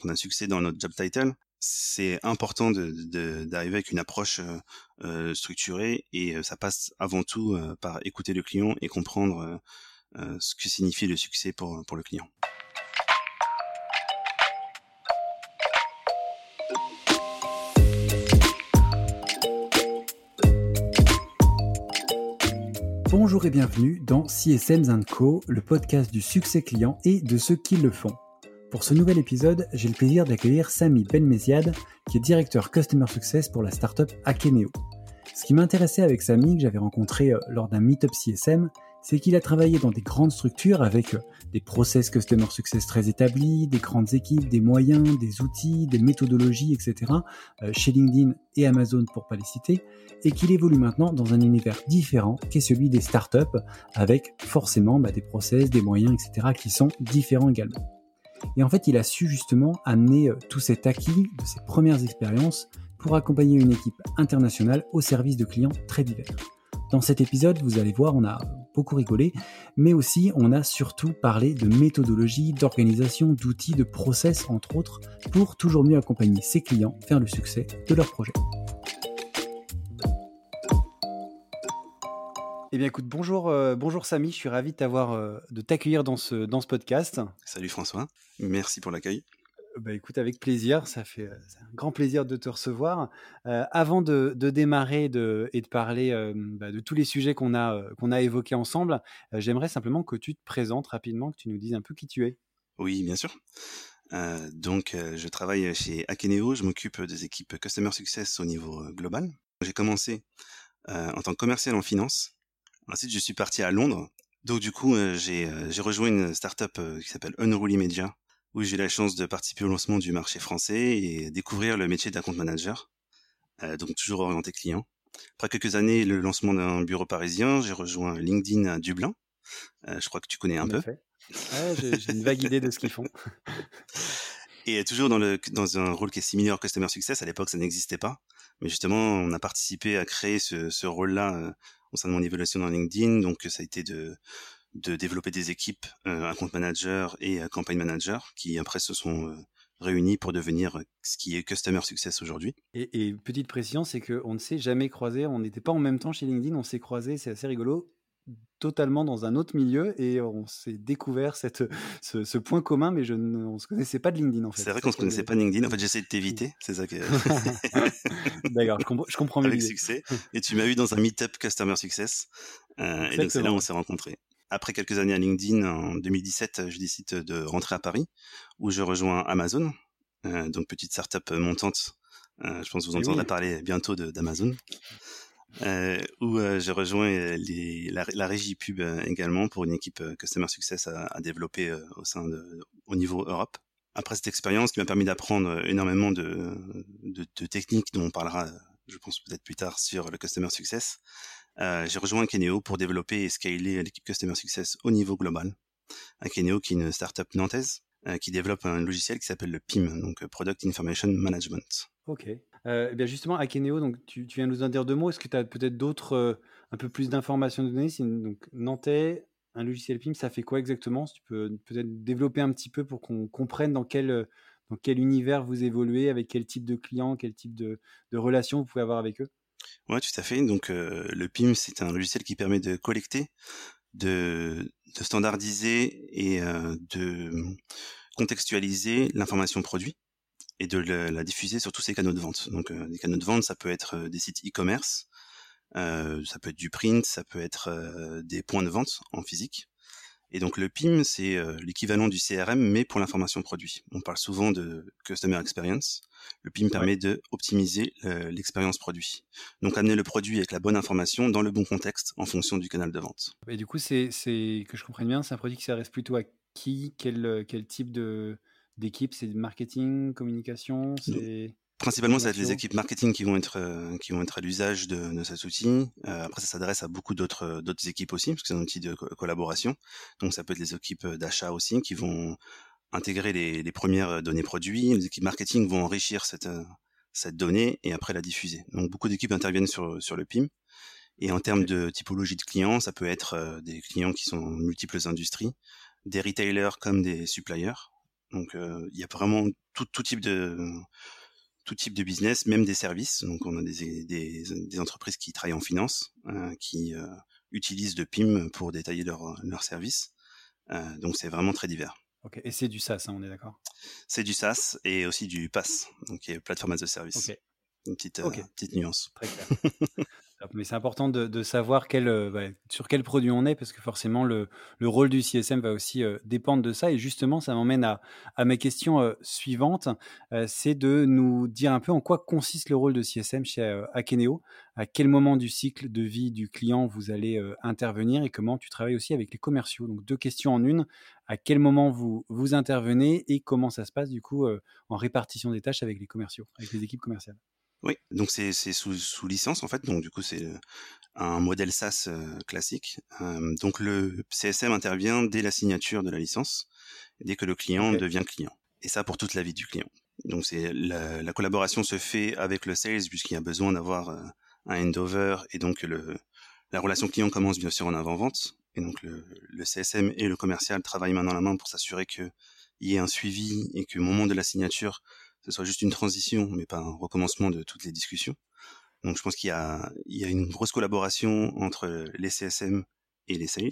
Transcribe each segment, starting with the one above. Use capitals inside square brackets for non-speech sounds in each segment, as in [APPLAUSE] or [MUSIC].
qu'on a succès dans notre job title, c'est important d'arriver avec une approche euh, structurée et ça passe avant tout par écouter le client et comprendre ce que signifie le succès pour, pour le client. Bonjour et bienvenue dans CSM Co, le podcast du succès client et de ceux qui le font. Pour ce nouvel épisode, j'ai le plaisir d'accueillir Samy Benmeziad, qui est directeur Customer Success pour la startup Akeneo. Ce qui m'intéressait avec Samy, que j'avais rencontré euh, lors d'un meetup CSM, c'est qu'il a travaillé dans des grandes structures avec euh, des process customer success très établis, des grandes équipes, des moyens, des outils, des méthodologies, etc. Euh, chez LinkedIn et Amazon pour pas les citer, et qu'il évolue maintenant dans un univers différent qui est celui des startups avec forcément bah, des process, des moyens, etc. qui sont différents également. Et en fait, il a su justement amener euh, tout cet acquis de ses premières expériences pour accompagner une équipe internationale au service de clients très divers. Dans cet épisode, vous allez voir, on a beaucoup rigolé, mais aussi on a surtout parlé de méthodologie, d'organisation, d'outils, de process, entre autres, pour toujours mieux accompagner ses clients vers le succès de leur projet. Eh bien, écoute, bonjour, euh, bonjour Samy, je suis ravi de t'avoir, euh, de t'accueillir dans ce, dans ce podcast. Salut François, merci pour l'accueil. Bah écoute, avec plaisir, ça fait euh, un grand plaisir de te recevoir. Euh, avant de, démarrer de, et de parler euh, bah, de tous les sujets qu'on a, qu'on a évoqués ensemble, j'aimerais simplement que tu te présentes rapidement, que tu nous dises un peu qui tu es. Oui, bien sûr. donc, je travaille chez Akeneo, je m'occupe des équipes Customer Success au niveau global. J'ai commencé en tant que commercial en finance. Ensuite, je suis parti à Londres. Donc, du coup, j'ai rejoint une startup qui s'appelle Unruly Media, où j'ai eu la chance de participer au lancement du marché français et découvrir le métier d'un compte manager, euh, donc toujours orienté client. Après quelques années, le lancement d'un bureau parisien, j'ai rejoint LinkedIn à Dublin. Euh, je crois que tu connais un peu. j'ai une vague idée de ce qu'ils font. [LAUGHS] Et toujours dans, le, dans un rôle qui est similaire au Customer Success, à l'époque ça n'existait pas. Mais justement, on a participé à créer ce, rôle-là euh, au sein de mon évaluation dans LinkedIn. Donc ça a été de, développer des équipes, euh, un compte manager et un campagne manager, qui après se sont euh, réunis pour devenir ce qui est Customer Success aujourd'hui. Et, petite précision, c'est qu'on ne s'est jamais croisé, on n'était pas en même temps chez LinkedIn, on s'est croisé, c'est assez rigolo, totalement dans un autre milieu et on s'est découvert cette, [LAUGHS] ce, point commun, mais je ne, on se connaissait pas de LinkedIn en fait. C'est vrai qu'on se connaissait pas de LinkedIn. En fait, j'essaie de t'éviter. C'est ça que. [LAUGHS] D'accord, je, comprends mieux. Avec succès. [LAUGHS] Et tu m'as eu dans un meetup Customer Success. Euh, et donc c'est là où on s'est rencontrés après quelques années à LinkedIn, en 2017, je décide de rentrer à Paris, où je rejoins Amazon, euh, donc petite startup montante. Euh, je pense que vous entendrez parler bientôt d'Amazon. Euh, où euh, j'ai rejoint les, la, régie pub également pour une équipe Customer Success à, à développer au sein de, au niveau Europe. Après cette expérience qui m'a permis d'apprendre énormément de, de, de, techniques dont on parlera, je pense peut-être plus tard sur le Customer Success, euh, j'ai rejoint Akeneo pour développer et scaler l'équipe Customer Success au niveau global. Akeneo qui est une startup nantaise euh, qui développe un logiciel qui s'appelle le PIM, donc euh, Product Information Management. Ok. Euh, eh bien justement, Akeneo, donc tu, tu, viens nous en dire deux mots. Est-ce que tu as peut-être d'autres, un peu plus d'informations à donner? Donc Nantais, un logiciel PIM, ça fait quoi exactement? Si tu peux peut-être développer un petit peu pour qu'on comprenne dans quel, quel univers vous évoluez, avec quel type de clients, quel type de, de relations vous pouvez avoir avec eux? Ouais, tout à fait. Donc euh, le PIM, c'est un logiciel qui permet de collecter, de, de standardiser et euh, de contextualiser l'information produit et de la, diffuser sur tous ces canaux de vente. Donc euh, des canaux de vente, ça peut être des sites e-commerce, ça peut être du print, ça peut être des points de vente en physique. Et donc le PIM, c'est euh, l'équivalent du CRM, mais pour l'information produit. On parle souvent de Customer Experience. Le PIM permet de optimiser euh, l'expérience produit. Donc amener le produit avec la bonne information dans le bon contexte en fonction du canal de vente. Et du coup, c'est que je comprenne bien, c'est un produit qui s'adresse plutôt à qui? Quel, euh, quel type de d'équipe C'est marketing, communication c'est... Principalement, ça va être les équipes marketing qui vont être euh, qui vont être à l'usage de, de, cet outil. Euh, après, ça s'adresse à beaucoup d'autres euh, d'autres équipes aussi, parce que c'est un outil de collaboration. Donc, ça peut être les équipes d'achat aussi qui vont intégrer les, les, premières données produits. Les équipes marketing vont enrichir cette cette donnée et après la diffuser. Donc, beaucoup d'équipes interviennent sur sur le PIM. Et en termes de typologie de clients, ça peut être des clients qui sont multiples industries, des retailers comme des suppliers, Donc il y a vraiment tout, tout type de tout type de business, même des services. Donc on a des, des, des entreprises qui travaillent en finance, qui utilisent de PIM pour détailler leurs leur services. donc c'est vraiment très divers. Ok, et c'est du SaaS, hein, on est d'accord? C'est du SaaS et aussi du PaaS, donc qui est plateforme as a service. Une petite, petite nuance. Très clair. [LAUGHS] Mais c'est important de, savoir euh, bah, sur quel produit on est, parce que forcément, le, rôle du CSM va aussi euh, dépendre de ça. Et justement, ça m'emmène à, à mes questions euh, suivantes. c'est de nous dire un peu en quoi consiste le rôle de CSM chez Akeneo, à quel moment du cycle de vie du client vous allez intervenir et comment tu travailles aussi avec les commerciaux? Donc, deux questions en une. À quel moment vous, vous intervenez et comment ça se passe, du coup, en répartition des tâches avec les commerciaux, avec les équipes commerciales? Oui, donc c'est sous, sous licence en fait, donc du coup c'est un modèle SaaS classique. donc le CSM intervient dès la signature de la licence, dès que le client devient client. Et ça pour toute la vie du client. Donc c'est la, la, collaboration se fait avec le sales puisqu'il y a besoin d'avoir un handover et donc le, la relation client commence bien sûr en avant-vente. Et donc le, le, CSM et le commercial travaillent main dans la main pour s'assurer qu'il y ait un suivi et qu'au moment de la signature, ce soit juste une transition, mais pas un recommencement de toutes les discussions. Donc je pense qu'il y a, il y a une grosse collaboration entre les CSM et les sales.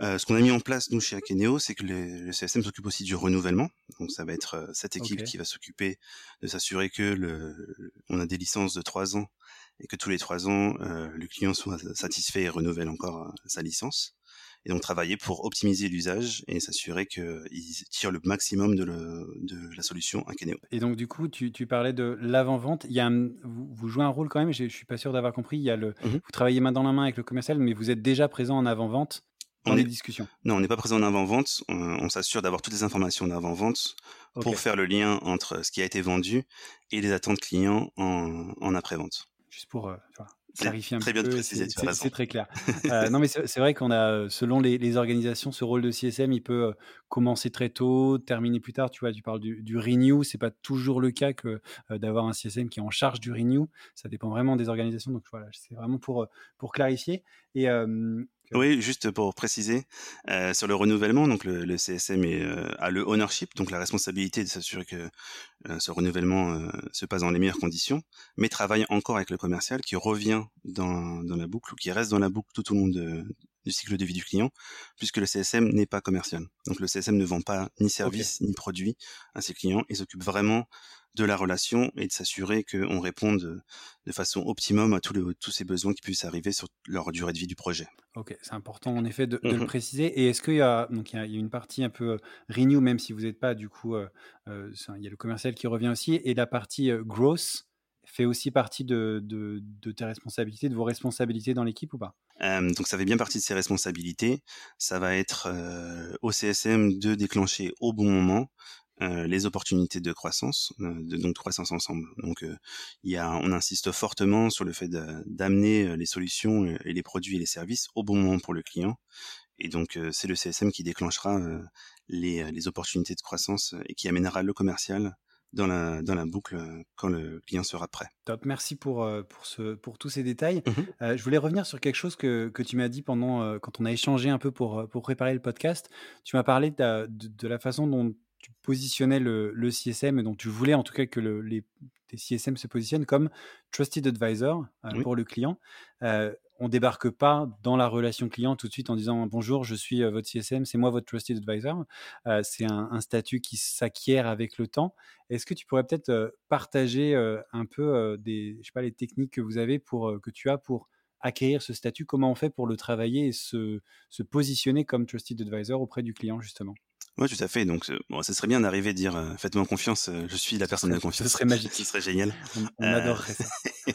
Euh, ce qu'on a mis en place nous chez Akeneo, c'est que le, CSM s'occupe aussi du renouvellement. Donc ça va être euh, cette équipe qui va s'occuper de s'assurer que le, on a des licences de trois ans et que tous les trois ans euh, le client soit satisfait et renouvelle encore sa licence et donc travailler pour optimiser l'usage et s'assurer qu'ils tirent le maximum de, la solution Akeneo. Et donc du coup, tu, parlais de l'avant-vente. Il y a vous, jouez un rôle quand même, je ne suis pas sûr d'avoir compris, il y a le, mmh vous travaillez main dans la main avec le commercial, mais vous êtes déjà présent en avant-vente dans les discussions Non, on n'est pas présent en avant-vente. On, s'assure d'avoir toutes les informations d'avant-vente pour faire le lien entre ce qui a été vendu et les attentes clients en, après-vente. Juste pour euh, clarifier un très peu. C'est très clair. [LAUGHS] Euh, non, mais c'est vrai qu'on a, selon les, organisations, ce rôle de CSM, il peut euh, commencer très tôt, terminer plus tard. Tu vois, tu parles du, du renew. C'est pas toujours le cas que euh, d'avoir un CSM qui est en charge du renew. Ça dépend vraiment des organisations. Donc voilà, c'est vraiment pour pour clarifier. Et oui, juste pour préciser, euh, sur le renouvellement, donc le, le CSM est, euh, a le ownership, donc la responsabilité de s'assurer que euh, ce renouvellement euh, se passe dans les meilleures conditions, mais travaille encore avec le commercial qui revient dans, dans la boucle ou qui reste dans la boucle tout au long de, du cycle de vie du client, puisque le CSM n'est pas commercial. Donc le CSM ne vend pas ni service ni produit à ses clients. Et s'occupe vraiment de la relation et de s'assurer qu'on réponde de façon optimum à tous, les, tous ces besoins qui puissent arriver sur leur durée de vie du projet. Ok, c'est important en effet de, le mmh préciser. Et est-ce qu'il y a donc il y a, une partie un peu euh, renew, même si vous n'êtes pas du coup, euh, euh, il y a le commercial qui revient aussi, et la partie growth fait aussi partie de, de, tes responsabilités, de vos responsabilités dans l'équipe ou pas? Donc ça fait bien partie de ses responsabilités. Ça va être au CSM de déclencher au bon moment euh, les opportunités de croissance, euh, de, donc croissance ensemble. Donc, euh, il y a, on insiste fortement sur le fait d'amener les solutions et les produits et les services au bon moment pour le client. Et donc, c'est le CSM qui déclenchera les, les, opportunités de croissance et qui amènera le commercial dans la, dans la boucle quand le client sera prêt. Top, merci pour, pour, ce, pour tous ces détails. Mmh je voulais revenir sur quelque chose que, que tu m'as dit pendant quand on a échangé un peu pour, pour préparer le podcast. Tu m'as parlé de, de, la façon dont tu positionnais le, le, CSM et dont tu voulais en tout cas que le, les, CSM se positionnent comme trusted advisor euh, pour le client. Euh, on débarque pas dans la relation client tout de suite en disant bonjour, je suis euh, votre CSM, c'est moi votre trusted advisor. Euh, c'est un, un, statut qui s'acquiert avec le temps. Est-ce que tu pourrais peut-être partager un peu des, je sais pas, les techniques que vous avez pour que tu as pour acquérir ce statut? Comment on fait pour le travailler et se, se positionner comme trusted advisor auprès du client justement? Oui, tout à fait. Donc, bon, ce serait bien d'arriver à dire euh, faites-moi confiance, euh, je suis la personne de confiance. Ce serait magique. [LAUGHS] ce serait génial. On, euh, adorerait ça. [LAUGHS]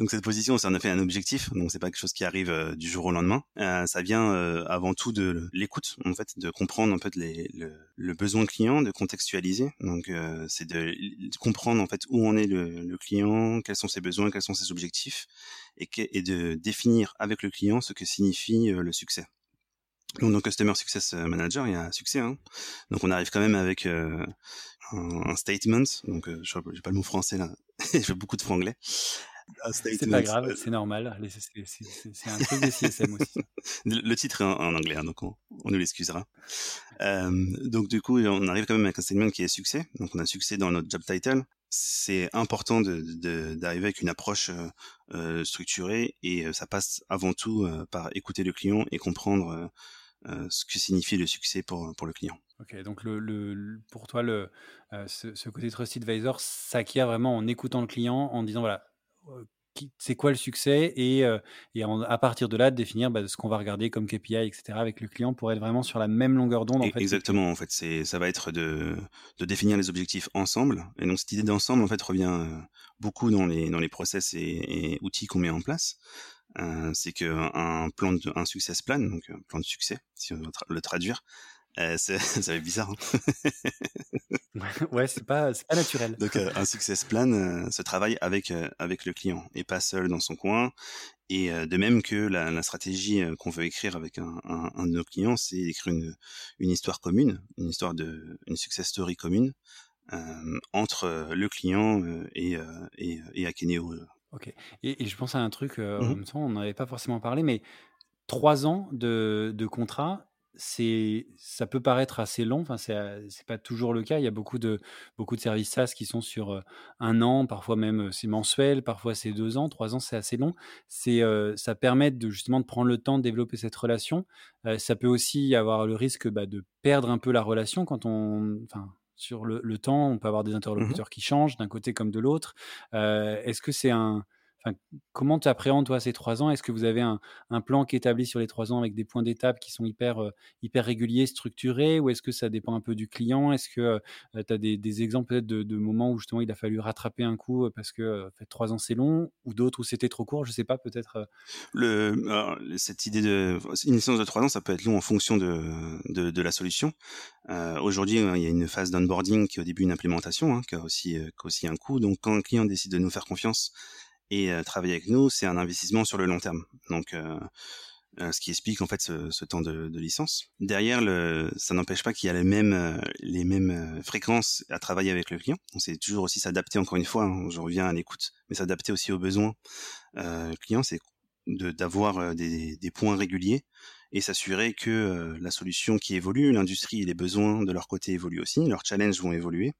donc, cette position, c'est en effet un objectif. Donc, c'est pas quelque chose qui arrive du jour au lendemain. ça vient avant tout de l'écoute, en fait, de comprendre en fait les, le, le besoin client, de contextualiser. Donc, c'est de, comprendre en fait où en est le, le, client, quels sont ses besoins, quels sont ses objectifs, et, et de définir avec le client ce que signifie le succès. Donc, dans Customer Success Manager, il y a un succès. Hein. Donc, on arrive quand même avec euh, un, un, statement. Donc, euh, je n'ai pas le mot français là. [LAUGHS] je fais beaucoup de franglais. c'est pas grave, c'est normal. C'est un truc de CSM aussi. [LAUGHS] Le, titre est en, anglais, hein, donc on, nous l'excusera. Euh, donc du coup, on arrive quand même avec un statement qui est succès. Donc on a succès dans notre job title. C'est important d'arriver de, avec une approche euh, euh, structurée et ça passe avant tout par écouter le client et comprendre ce que signifie le succès pour, pour le client. Ok, donc le, le pour toi, le, ce, ce, côté Trusted Advisor s'acquiert vraiment en écoutant le client, en disant voilà, c'est quoi le succès et, et à partir de là de définir bah, ce qu'on va regarder comme KPI etc avec le client pour être vraiment sur la même longueur d'onde en fait. exactement en fait c'est ça va être de, de définir les objectifs ensemble et donc cette idée d'ensemble en fait revient beaucoup dans les dans les process et, outils qu'on met en place c'est que un plan de un success plan donc un plan de succès si on veut le traduire euh, [LAUGHS] ça fait bizarre. Hein [LAUGHS] ouais, c'est pas, c'est pas naturel. Donc, euh, un success plan euh, se travaille avec, euh, avec le client et pas seul dans son coin. Et de même que la, la stratégie qu'on veut écrire avec un, un, un, de nos clients, c'est écrire une, une histoire commune, une histoire de, une success story commune entre le client et, et, et Akeneo. Ok. Et, et, je pense à un truc, en mmh même temps, on n'avait pas forcément parlé, mais trois ans de, de contrat, c'est ça peut paraître assez long, enfin c'est c'est pas toujours le cas. Il y a beaucoup de beaucoup de services SaaS qui sont sur un an, parfois même c'est mensuel, parfois c'est deux ans, trois ans c'est assez long. C'est ça permet de justement de prendre le temps de développer cette relation. ça peut aussi avoir le risque bah, de perdre un peu la relation quand on, enfin sur le, le temps, on peut avoir des mmh interlocuteurs qui changent d'un côté comme de l'autre. Est-ce que c'est un comment tu appréhendes toi ces trois ans? Est-ce que vous avez un, plan qui est établi sur les trois ans avec des points d'étape qui sont hyper, euh, hyper réguliers, structurés? Ou est-ce que ça dépend un peu du client? Est-ce que euh, tu as des, exemples peut-être de, moments où justement il a fallu rattraper un coup parce que fait, trois ans c'est long? Ou d'autres où c'était trop court? Je sais pas, peut-être. Cette idée de. Une licence de trois ans, ça peut être long en fonction de, la solution. Euh, aujourd'hui, il y a une phase d'onboarding qui est au début une implémentation, hein, qui, a aussi, qui a aussi un coût. Donc quand un client décide de nous faire confiance et euh, travailler avec nous, c'est un investissement sur le long terme. Donc, euh, euh, ce qui explique en fait ce, ce temps de, de, licence. Derrière, le, ça n'empêche pas qu'il y a les mêmes, les mêmes fréquences à travailler avec le client. On sait toujours aussi s'adapter. Encore une fois, hein, je reviens à l'écoute, mais s'adapter aussi aux besoins euh, client, c'est d'avoir des, des, points réguliers et s'assurer que la solution qui évolue, l'industrie et les besoins de leur côté évoluent aussi, leurs challenges vont évoluer,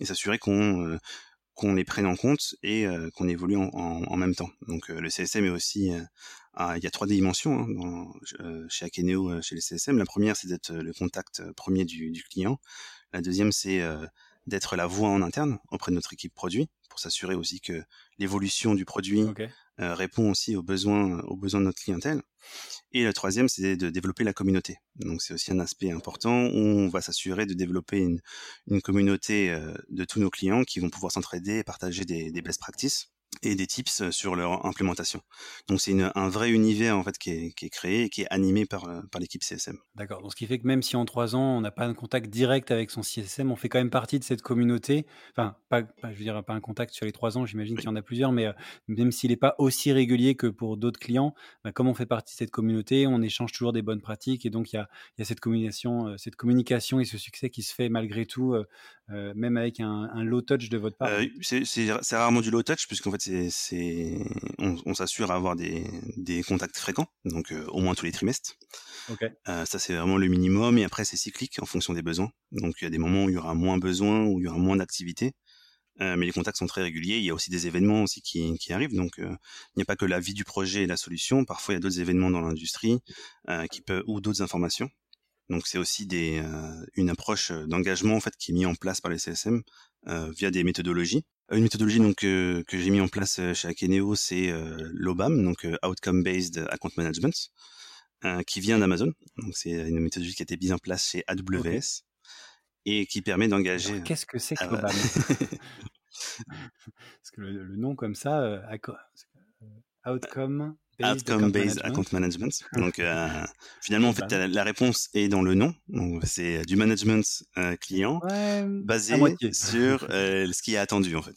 et s'assurer qu'on qu'on les prenne en compte et euh, qu'on évolue en, même temps. Donc euh, le CSM est aussi, euh, il y a trois dimensions hein, chez Akeneo, chez le CSM. La première, c'est d'être le contact premier du, client. La deuxième, c'est d'être la voix en interne auprès de notre équipe produit pour s'assurer aussi que l'évolution du produit répond aussi aux besoins, aux besoins de notre clientèle. Et le troisième, c'est de développer la communauté. Donc c'est aussi un aspect important où on va s'assurer de développer une, une communauté euh, de tous nos clients qui vont pouvoir s'entraider et partager des, des best practices et des tips euh, sur leur implémentation. Donc c'est un vrai univers en fait qui est, qui est, créé et qui est animé par, euh, par l'équipe CSM. D'accord. Donc ce qui fait que même si en trois ans on n'a pas un contact direct avec son CSM, on fait quand même partie de cette communauté. Enfin, pas, je veux dire pas un contact sur les trois ans. J'imagine qu'il y en a plusieurs, mais euh, même s'il n'est pas aussi régulier que pour d'autres clients, bah, comme on fait partie de cette communauté, on échange toujours des bonnes pratiques et donc il y a, y a, cette communication, cette communication et ce succès qui se fait malgré tout, même avec un, un, low touch de votre part? c'est rarement du low touch puisqu'en fait c'est, on, on s'assure à avoir des, des, contacts fréquents, donc euh, au moins tous les trimestres. Okay. Euh, ça c'est vraiment le minimum et après c'est cyclique en fonction des besoins. Donc il y a des moments où il y aura moins besoin, où il y aura moins d'activité. Euh, mais les contacts sont très réguliers. Il y a aussi des événements aussi qui, qui arrivent. Donc, euh, il n'y a pas que la vie du projet et la solution. Parfois, il y a d'autres événements dans l'industrie euh, qui peut ou d'autres informations. Donc, c'est aussi des, euh, une approche d'engagement en fait qui est mise en place par les CSM via des méthodologies. Une méthodologie donc que j'ai mis en place euh, chez Akeneo, c'est euh, l'OBAM, donc euh, Outcome Based Account Management, qui vient d'Amazon. Donc c'est une méthodologie qui a été mise en place chez AWS et qui permet d'engager. Qu'est-ce que c'est que ah l'OBAM? [LAUGHS] Parce que le, nom comme ça, Outcome Outcome-based account management. Donc euh, finalement, en fait, la, réponse est dans le nom. Donc c'est du management euh, client basé sur [LAUGHS] euh, ce qui est attendu en fait.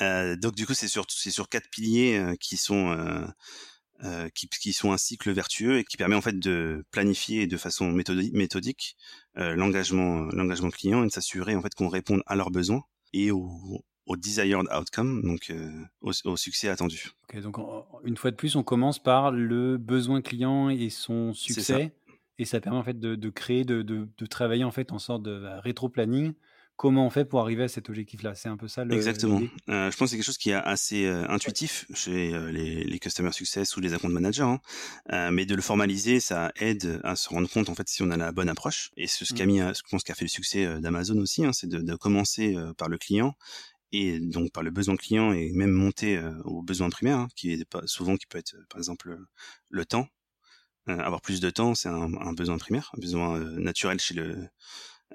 Euh, donc du coup, c'est sur c'est sur quatre piliers euh, qui sont euh, qui, qui, sont un cycle vertueux et qui permet en fait de planifier de façon méthodique, méthodique l'engagement l'engagement client et de s'assurer en fait qu'on réponde à leurs besoins et aux, au desired outcome, donc au, succès attendu. Ok, donc une fois de plus, on commence par le besoin client et son succès, et ça permet en fait de, créer, de, de, travailler en fait en sorte de rétro-planning comment on fait pour arriver à cet objectif-là? C'est un peu ça le. Exactement. Euh, je pense que c'est quelque chose qui est assez euh, intuitif chez euh, les, les customer success ou les account managers, hein. mais de le formaliser, ça aide à se rendre compte en fait si on a la bonne approche. Et ce, ce qui a mmh. mis, je pense, qui a fait le succès d'Amazon aussi, hein, c'est de, commencer par le client et donc par le besoin client et même monter au besoin primaire, hein, qui est pas souvent qui peut être par exemple le temps. avoir plus de temps, c'est un, un, besoin primaire, un besoin naturel chez le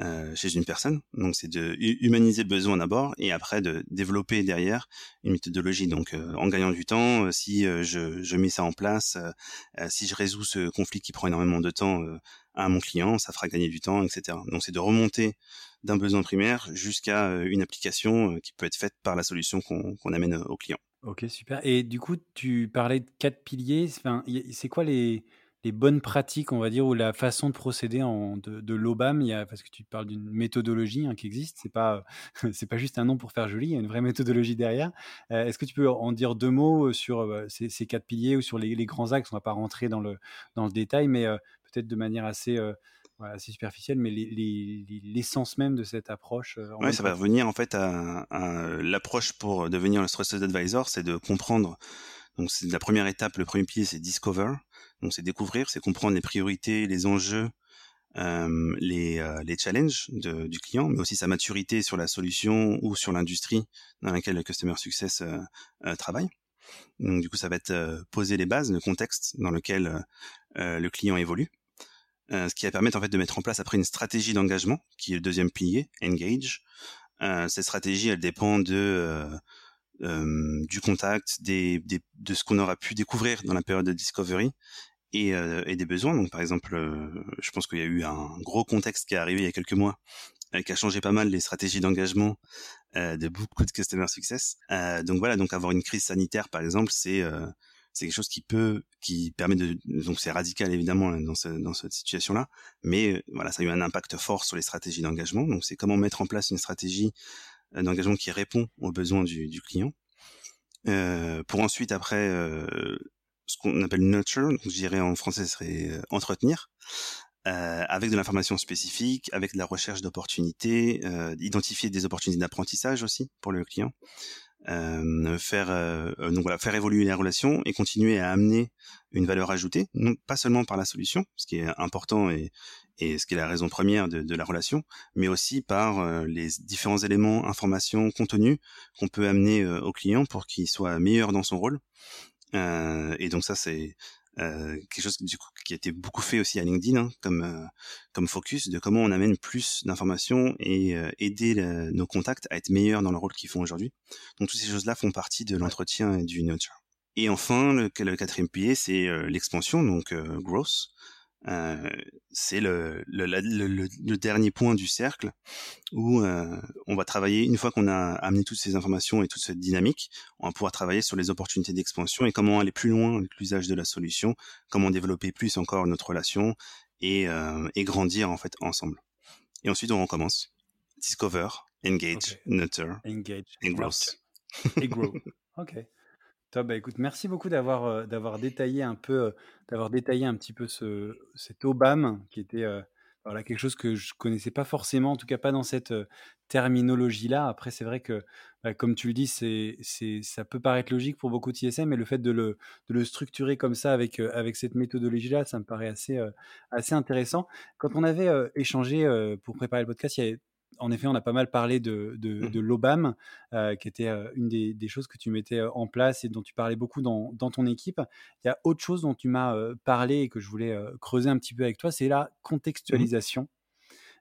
euh, chez une personne. Donc c'est de humaniser le besoin d'abord et après de développer derrière une méthodologie. Donc euh, en gagnant du temps, euh, si je, je, mets ça en place, si je résous ce conflit qui prend énormément de temps à mon client, ça fera gagner du temps, etc. Donc c'est de remonter d'un besoin primaire jusqu'à une application qui peut être faite par la solution qu'on amène au client. Ok, super. Et du coup, tu parlais de quatre piliers. C'est quoi les les bonnes pratiques, on va dire, ou la façon de procéder en, de, de l'OBAM, il y a, parce que tu parles d'une méthodologie hein, qui existe, c'est pas [LAUGHS] c'est pas juste un nom pour faire joli, il y a une vraie méthodologie derrière. Euh, est-ce que tu peux en dire deux mots euh, sur euh, ces, ces, quatre piliers ou sur les, les, grands axes? On va pas rentrer dans le dans le détail, mais peut-être de manière assez assez superficielle, mais l'essence même de cette approche. oui, ça va revenir en fait à, à l'approche pour devenir le Trusted Advisor, c'est de comprendre. Donc c'est la première étape, le premier pilier, c'est discover. Donc c'est découvrir, c'est comprendre les priorités, les enjeux, euh, les, euh, les challenges du client, mais aussi sa maturité sur la solution ou sur l'industrie dans laquelle le Customer Success euh, euh travaille. Donc du coup, ça va être euh, poser les bases, le contexte dans lequel le client évolue. ce qui va permettre en fait de mettre en place après une stratégie d'engagement, qui est le deuxième pilier, engage. cette stratégie, elle dépend de euh, du contact, des, des, de ce qu'on aura pu découvrir dans la période de discovery et, euh, et des besoins. Donc par exemple, euh, je pense qu'il y a eu un gros contexte qui est arrivé il y a quelques mois qui a changé pas mal les stratégies d'engagement de beaucoup de customer success. donc voilà, donc avoir une crise sanitaire par exemple, c'est c'est quelque chose qui peut, qui permet de, donc c'est radical évidemment dans, ce, dans cette situation-là, mais voilà, ça a eu un impact fort sur les stratégies d'engagement. Donc c'est comment mettre en place une stratégie un engagement qui répond aux besoins du, client. Euh, pour ensuite après euh, ce qu'on appelle nurture, donc je dirais en français ce serait euh, entretenir, avec de l'information spécifique, avec de la recherche d'opportunités, identifier des opportunités d'apprentissage aussi pour le client, faire évoluer les relations et continuer à amener une valeur ajoutée, pas seulement par la solution, ce qui est important et, et ce qui est la raison première de, de la relation, mais aussi par euh, les différents éléments, informations, contenus qu'on peut amener euh, au client pour qu'il soit meilleur dans son rôle. Euh, et donc ça, c'est quelque chose du coup, qui a été beaucoup fait aussi à LinkedIn hein, comme comme focus de comment on amène plus d'informations et aider nos contacts à être meilleurs dans le rôle qu'ils font aujourd'hui. Donc toutes ces choses-là font partie de l'entretien et du nurture. Et enfin, le, le quatrième pilier, c'est l'expansion, donc growth. Euh, c'est le, le, le, le, dernier point du cercle où euh, on va travailler, une fois qu'on a amené toutes ces informations et toute cette dynamique, on va pouvoir travailler sur les opportunités d'expansion et comment aller plus loin avec l'usage de la solution, comment développer plus encore notre relation et, euh, et grandir en fait ensemble. Et ensuite, on recommence. Discover, engage, nurture, engage, and growth. Grow. [LAUGHS] ok. Bah, écoute, merci beaucoup d'avoir euh, d'avoir détaillé un peu, euh, d'avoir détaillé un petit peu ce, cet OBAM qui était euh, voilà, quelque chose que je connaissais pas forcément, en tout cas pas dans cette terminologie-là. Après, c'est vrai que, bah, comme tu le dis, c'est, c'est, ça peut paraître logique pour beaucoup de TSM, mais le fait de le, de le structurer comme ça avec, avec cette méthodologie-là, ça me paraît assez, assez intéressant. Quand on avait échangé pour préparer le podcast, il y avait en effet, on a pas mal parlé de, de, mmh. l'OBAM, euh, qui était euh, une des, choses que tu mettais euh, en place et dont tu parlais beaucoup dans, ton équipe. Il y a autre chose dont tu m'as parlé et que je voulais creuser un petit peu avec toi, c'est la mmh contextualisation.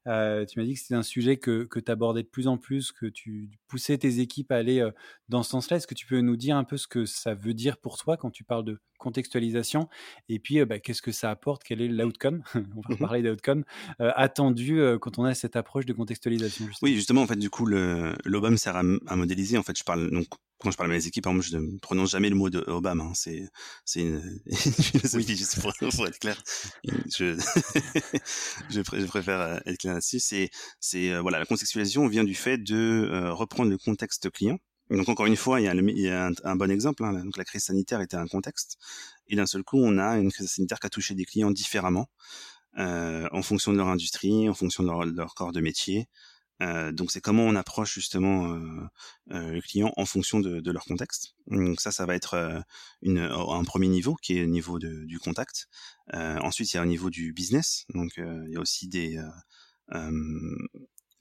Tu m'as dit que c'était un sujet que, que tu abordais de plus en plus, que tu poussais tes équipes à aller dans ce sens-là. Est-ce que tu peux nous dire un peu ce que ça veut dire pour toi quand tu parles de contextualisation Et puis, bah, qu'est-ce que ça apporte? Quel est l'outcome? [LAUGHS] On va mmh parler d'outcome attendu quand on a cette approche de contextualisation. Oui, justement, en fait, du coup, l'OBAM sert à, à, modéliser. En fait, je parle donc quand je parle à mes équipes, exemple, je ne prononce jamais le mot de Obama. Hein. C'est, c'est une, [LAUGHS] philosophie juste pour, être clair. Je, [LAUGHS] je, préfère euh, être clair là-dessus. C'est, c'est euh, voilà, la contextualisation vient du fait de euh, reprendre le contexte client. Donc encore une fois, il y a, un, bon exemple. Hein. Donc la crise sanitaire était un contexte, et d'un seul coup, on a une crise sanitaire qui a touché des clients différemment euh, en fonction de leur industrie, en fonction de leur, corps de métier. Euh, donc c'est comment on approche justement euh, euh, le client en fonction de, de, leur contexte. Donc ça, ça va être euh, une, un premier niveau qui est le niveau de, du contact. ensuite, il y a au niveau du business. Donc il y a aussi des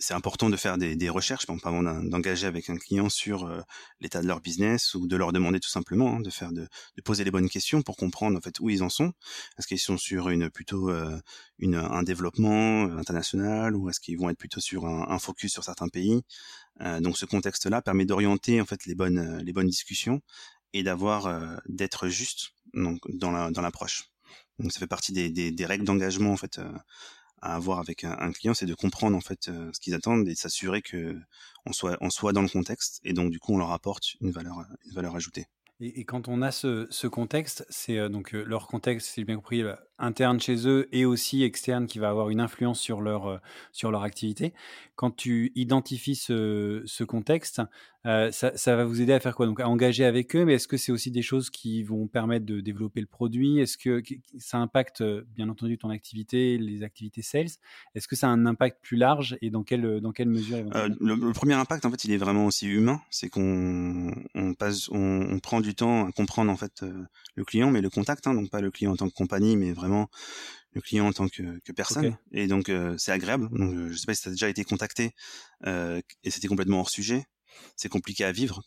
c'est important de faire des, des recherches, exemple, avant d'engager avec un client sur euh, l'état de leur business ou de leur demander tout simplement hein, de faire de, de, poser les bonnes questions pour comprendre en fait où ils en sont. Est-ce qu'ils sont sur une plutôt euh, une, un développement international ou est-ce qu'ils vont être plutôt sur un, un focus sur certains pays? Euh, Donc ce contexte-là permet d'orienter en fait les bonnes les bonnes discussions et d'avoir euh, d'être juste donc dans la dans l'approche. Donc ça fait partie des, des, des règles d'engagement en fait à avoir avec un, client, c'est de comprendre en fait euh, ce qu'ils attendent et s'assurer que on soit on soit dans le contexte et donc du coup on leur apporte une valeur une valeur ajoutée. Et, quand on a ce, ce contexte, c'est euh, donc euh, leur contexte, si j'ai bien compris, interne chez eux et aussi externe qui va avoir une influence sur leur, sur leur activité. Quand tu identifies ce, ce contexte, ça, ça, va vous aider à faire quoi? Donc à engager avec eux, mais est-ce que c'est aussi des choses qui vont permettre de développer le produit? Est-ce que ça impacte bien entendu ton activité, les activités sales? Est-ce que ça a un impact plus large et dans quelle, dans quelle mesure le, premier impact, en fait, il est vraiment aussi humain. C'est qu'on on passe, on, on, prend du temps à comprendre en fait le client, mais le contact, hein, donc pas le client en tant que compagnie, mais vraiment le client en tant que, que personne. Et donc c'est agréable. Donc je sais pas si tu as déjà été contacté euh, et c'était complètement hors sujet c'est compliqué à vivre.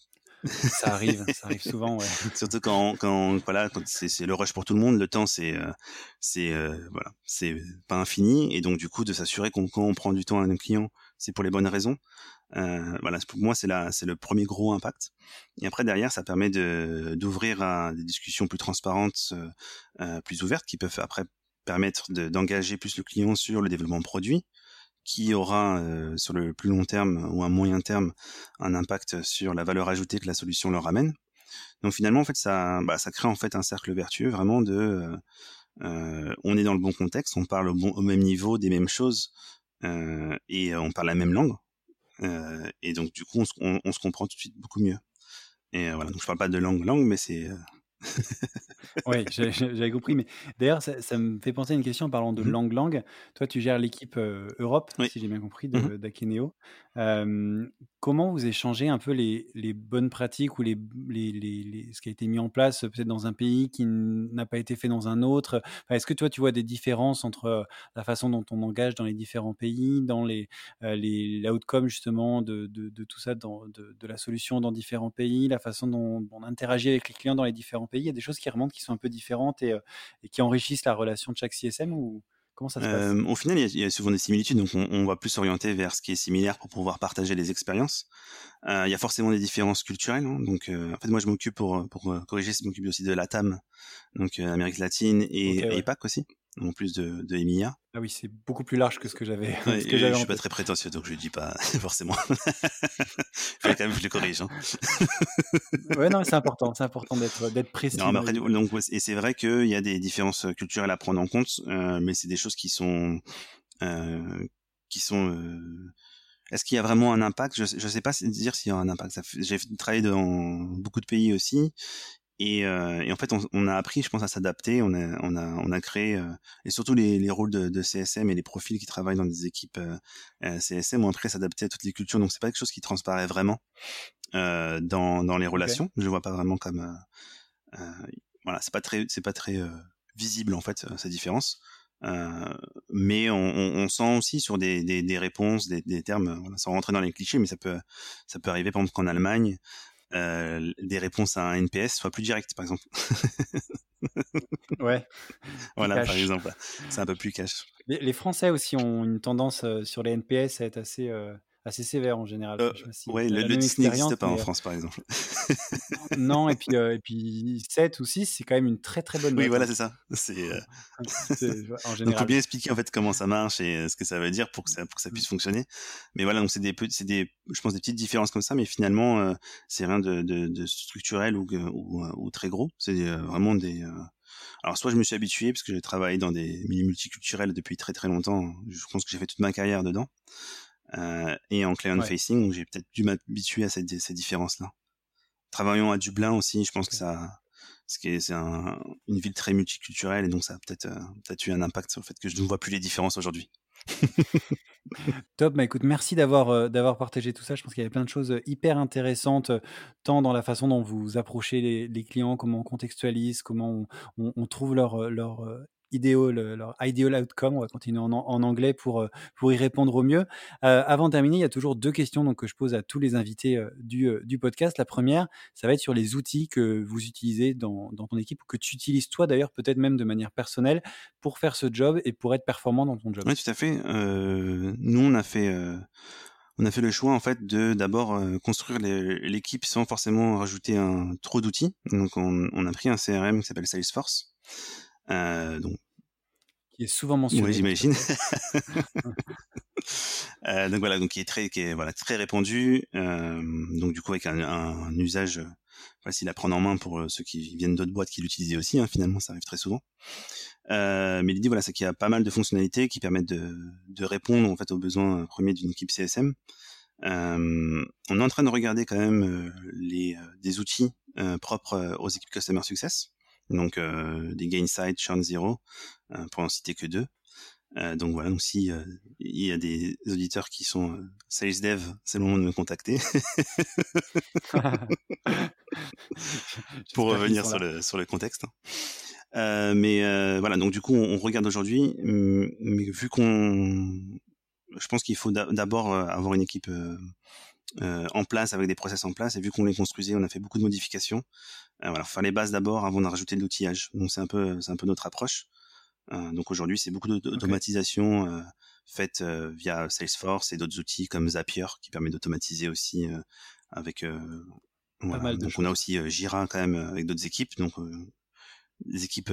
ça arrive, ça arrive souvent, ouais. [LAUGHS] Surtout quand, quand voilà, quand c'est le rush pour tout le monde, le temps c'est euh, c'est euh, voilà, c'est pas infini et donc du coup de s'assurer qu'on quand on prend du temps à un client, c'est pour les bonnes raisons. Euh, voilà, pour moi c'est c'est le premier gros impact. Et après derrière, ça permet de d'ouvrir à des discussions plus transparentes, euh, plus ouvertes, qui peuvent après permettre d'engager plus le client sur le développement produit, qui aura euh, sur le plus long terme ou un moyen terme un impact sur la valeur ajoutée que la solution leur amène. Donc finalement en fait ça bah, ça crée en fait un cercle vertueux vraiment de euh, euh on est dans le bon contexte, on parle au, bon, au même niveau des mêmes choses euh, et on parle la même langue et donc du coup on, on, on, se comprend tout de suite beaucoup mieux. Et voilà donc je parle pas de langue langue mais c'est [LAUGHS] oui, j'avais compris. Mais d'ailleurs, ça, me fait penser à une question en parlant de mmh langue-langue. Toi, tu gères l'équipe Europe, si j'ai bien compris, mmh d'Akeneo. Comment vous échangez un peu les, bonnes pratiques ou les, ce qui a été mis en place peut-être dans un pays qui n'a pas été fait dans un autre? Est-ce que toi, tu vois des différences entre la façon dont on engage dans les différents pays, dans les, les outcomes justement de, tout ça, de, la solution dans différents pays, la façon dont on interagit avec les clients dans les différents pays? Il y a des choses qui remontent qui sont un peu différentes et, et qui enrichissent la relation de chaque CSM ou? Comment ça se passe? Euh, Au final, il y, a, souvent des similitudes, donc on, va plus s'orienter vers ce qui est similaire pour pouvoir partager les expériences. Euh, il y a forcément des différences culturelles, hein, donc euh, en fait moi je m'occupe pour pour corriger, je m'occupe aussi de la TAM, donc Amérique latine et, EPAC aussi en plus de, de Emilia. Ah oui, c'est beaucoup plus large que ce que j'avais. Ouais, [LAUGHS] je suis pas très prétentieux, donc je dis pas [LAUGHS] forcément. [LAUGHS] Il quand même que je le corrige. Hein. ouais, non, c'est important, c'est important d'être d'être précis. Non, mais après, donc, et c'est vrai qu'il y a des différences culturelles à prendre en compte, euh, mais c'est des choses qui sont euh, qui sont euh, est-ce qu'il y a vraiment un impact? Je, je sais pas dire s'il y a un impact. J'ai travaillé dans beaucoup de pays aussi, et, euh, et, en fait, on, on, a appris, je pense, à s'adapter. On a, on a, on a créé, euh, et surtout les, les rôles de, de, CSM et les profils qui travaillent dans des équipes euh, euh CSM ont appris à s'adapter à toutes les cultures. Donc, c'est pas quelque chose qui transparaît vraiment euh, dans, dans les relations. Je vois pas vraiment comme, voilà, c'est pas très, c'est pas très visible en fait cette différence. mais on, on, sent aussi sur des, des, des réponses, des, des termes, voilà, sans rentrer dans les clichés, mais ça peut, ça peut arriver par exemple qu'en Allemagne, euh, des réponses à un NPS soient plus directes, par exemple. [LAUGHS] ouais. Voilà, par exemple. C'est un peu plus cash. Les, Français aussi ont une tendance euh, sur les NPS à être assez, euh, assez sévère en général. Euh, ouais, le, le n'existe pas en France, par exemple. non, et puis, et puis 7 ou 6, c'est quand même une très très bonne note. Oui, voilà, hein. c'est ça. C'est, en général. Donc, faut bien expliquer en fait comment ça marche et ce que ça veut dire pour que ça, pour que ça puisse fonctionner. Mais voilà, donc c'est des, c'est des, je pense des petites différences comme ça, mais finalement, c'est rien de, de, de, structurel ou, ou, ou très gros. C'est vraiment des, alors soit je me suis habitué parce que j'ai travaillé dans des milieux multiculturels depuis très très longtemps. Je pense que j'ai fait toute ma carrière dedans. Euh, et en client facing, où j'ai peut-être dû m'habituer à cette, ces différences-là. Travaillant à Dublin aussi, je pense que ça, c'est un, une ville très multiculturelle et donc ça a peut-être euh, peut-être eu un impact sur le fait que je ne vois plus les différences aujourd'hui. [LAUGHS] [LAUGHS] Top, bah écoute, merci d'avoir euh, d'avoir partagé tout ça. Je pense qu'il y avait plein de choses euh, hyper intéressantes, euh, tant dans la façon dont vous approchez les, les clients, comment on contextualise, comment on, on, trouve leur, leur idéal, leur ideal outcome. On va continuer en, anglais pour, euh, pour y répondre au mieux. Euh, avant de terminer, il y a toujours deux questions que je pose à tous les invités euh, du, du, podcast. La première, ça va être sur les outils que vous utilisez dans, dans ton équipe, ou que tu utilises toi d'ailleurs, peut-être même de manière personnelle, pour faire ce job et pour être performant dans ton job. Oui, tout à fait. nous, on a fait on a fait le choix en fait de d'abord construire l'équipe sans forcément rajouter un trop d'outils. Donc on, on, a pris un CRM qui s'appelle Salesforce. Euh, donc, qui est souvent mentionné. Oui, j'imagine. [LAUGHS] euh, donc voilà, donc qui est très, qui est voilà très répandu. Euh, donc du coup avec un, un, usage facile à prendre en main pour ceux qui viennent d'autres boîtes qui l'utilisaient aussi. Hein, finalement, ça arrive très souvent. Euh, mais l'idée voilà, c'est qu'il y a pas mal de fonctionnalités qui permettent de, de répondre en fait aux besoins premiers d'une équipe CSM. Euh, on est en train de regarder quand même euh, les des outils propres aux équipes Customer Success donc euh, des Gainsight, Churn Zero, euh, pour en citer que deux. Euh, donc voilà, donc si il y a des auditeurs qui sont sales dev, c'est le moment de me contacter. [LAUGHS] [LAUGHS] pour revenir sur le sur le contexte. Euh, mais euh, voilà, donc du coup, on, regarde aujourd'hui, mais vu qu'on, je pense qu'il faut d'abord avoir une équipe euh, en place avec des process en place, et vu qu'on les construisait, on a fait beaucoup de modifications. Euh, voilà, faire les bases d'abord avant de rajouter de l'outillage. Donc c'est un peu, c'est un peu notre approche. Euh, donc aujourd'hui, c'est beaucoup d'automatisation euh, faite euh, via Salesforce et d'autres outils comme Zapier qui permet d'automatiser aussi avec. Voilà. donc on a aussi Jira quand même avec d'autres équipes. Donc les équipes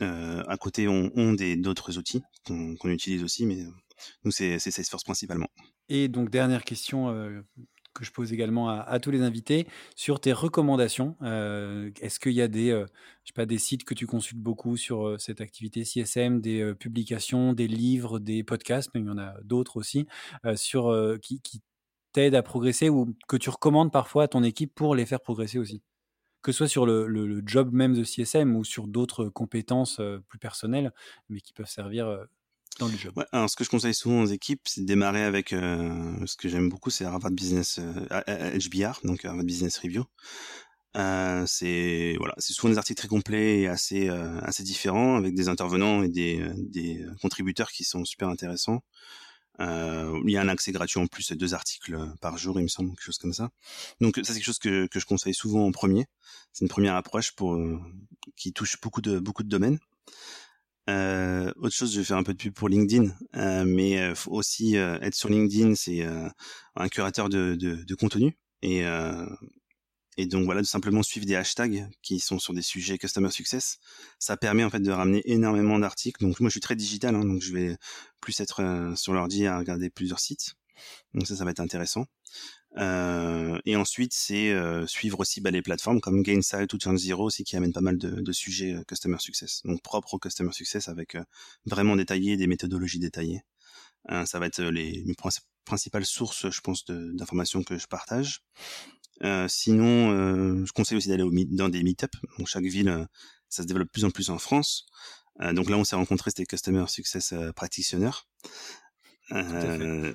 à côté ont, ont des d'autres outils qu'on utilise aussi, mais nous c'est Salesforce principalement. Et donc dernière question que je pose également à, tous les invités sur tes recommandations. Euh, est-ce qu'il y a des, euh, je sais pas, des sites que tu consultes beaucoup sur euh, cette activité CSM, des publications, des livres, des podcasts, mais il y en a d'autres aussi, sur, qui, t'aident à progresser ou que tu recommandes parfois à ton équipe pour les faire progresser aussi? Que ce soit sur le, job même de CSM ou sur d'autres compétences plus personnelles, mais qui peuvent servir ouais, alors, ce que je conseille souvent aux équipes, c'est de démarrer avec euh, ce que j'aime beaucoup, c'est Harvard Business euh, HBR, donc Harvard Business Review. Euh, c'est voilà, c'est souvent des articles très complets et assez euh, assez différents avec des intervenants et des, des contributeurs qui sont super intéressants. Euh, il y a un accès gratuit en plus, deux articles par jour, il me semble, quelque chose comme ça. Donc ça c'est quelque chose que, que je conseille souvent en premier. C'est une première approche pour qui touche beaucoup de beaucoup de domaines. Euh, autre chose, je vais faire un peu de pub pour LinkedIn, euh, mais euh, faut aussi euh, être sur LinkedIn, c'est euh, un curateur de, de, de contenu et et donc voilà, de simplement suivre des hashtags qui sont sur des sujets customer success, ça permet en fait de ramener énormément d'articles. Donc moi je suis très digital, hein, donc je vais plus être sur l'ordi à regarder plusieurs sites. Donc ça, ça va être intéressant. Euh, et ensuite, c'est euh, suivre aussi bah, les plateformes comme Gainsight ou Turn Zero aussi qui amènent pas mal de, de sujets euh, Customer Success. Donc propre au Customer Success avec vraiment détaillé, des méthodologies détaillées. ça va être les, principales sources, je pense, d'informations que je partage. sinon, je conseille aussi d'aller dans des meet-up. Donc chaque ville, ça se développe de plus en plus en France. donc là, on s'est rencontrés, c'était Customer Success Practitioner. Euh,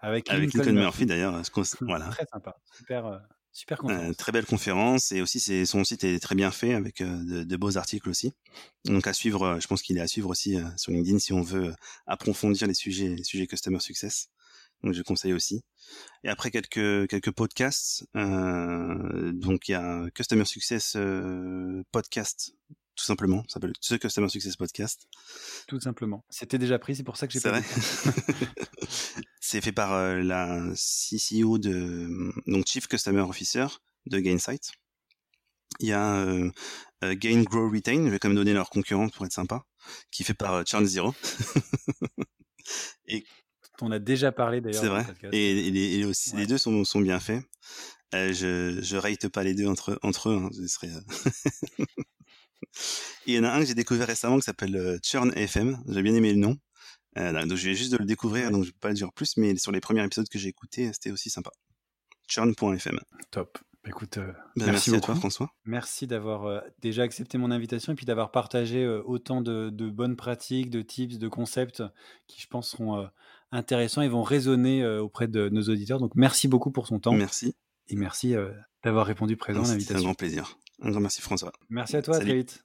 avec, Lincoln, Murphy, d'ailleurs. [LAUGHS] Voilà. Très sympa. Super, euh, super conférence. Euh, très belle conférence et aussi c'est, son site est très bien fait avec euh, de, de, beaux articles aussi. Donc à suivre, je pense qu'il est à suivre aussi sur LinkedIn si on veut approfondir les sujets, les sujets customer success. Donc je conseille aussi. Et après quelques quelques podcasts, donc il y a Customer Success podcast tout simplement. Ça s'appelle The Customer Success Podcast. Tout simplement. C'était déjà pris, c'est pour ça que j'ai C'est vrai. [LAUGHS] c'est fait par euh, la CCO de donc Chief Customer Officer de Gainsight. Il y a euh, euh, Gain Grow Retain, je vais quand même donner leur concurrent pour être sympa, qui est fait par Churn Zero. [LAUGHS] et on a déjà parlé d'ailleurs. C'est vrai. Et, les, aussi, les deux sont, sont bien faits. je je rate pas les deux entre entre eux. Hein, ce serait. [LAUGHS] [LAUGHS] il y en a un que j'ai découvert récemment qui s'appelle Churn FM. J'ai bien aimé le nom. Euh, donc je viens juste de le découvrir, donc je vais pas le dire plus, mais sur les premiers épisodes que j'ai écoutés, c'était aussi sympa. Churn.fm. Top. Écoute, euh, bah, merci, à toi François. Merci d'avoir euh, déjà accepté mon invitation et puis d'avoir partagé autant de, bonnes pratiques, de tips, de concepts qui je pense seront intéressants et vont résonner auprès de nos auditeurs. Donc merci beaucoup pour son temps. Merci. Et merci d'avoir répondu présent à l'invitation. C'est un grand plaisir. Un grand merci François. Merci à toi, à très vite.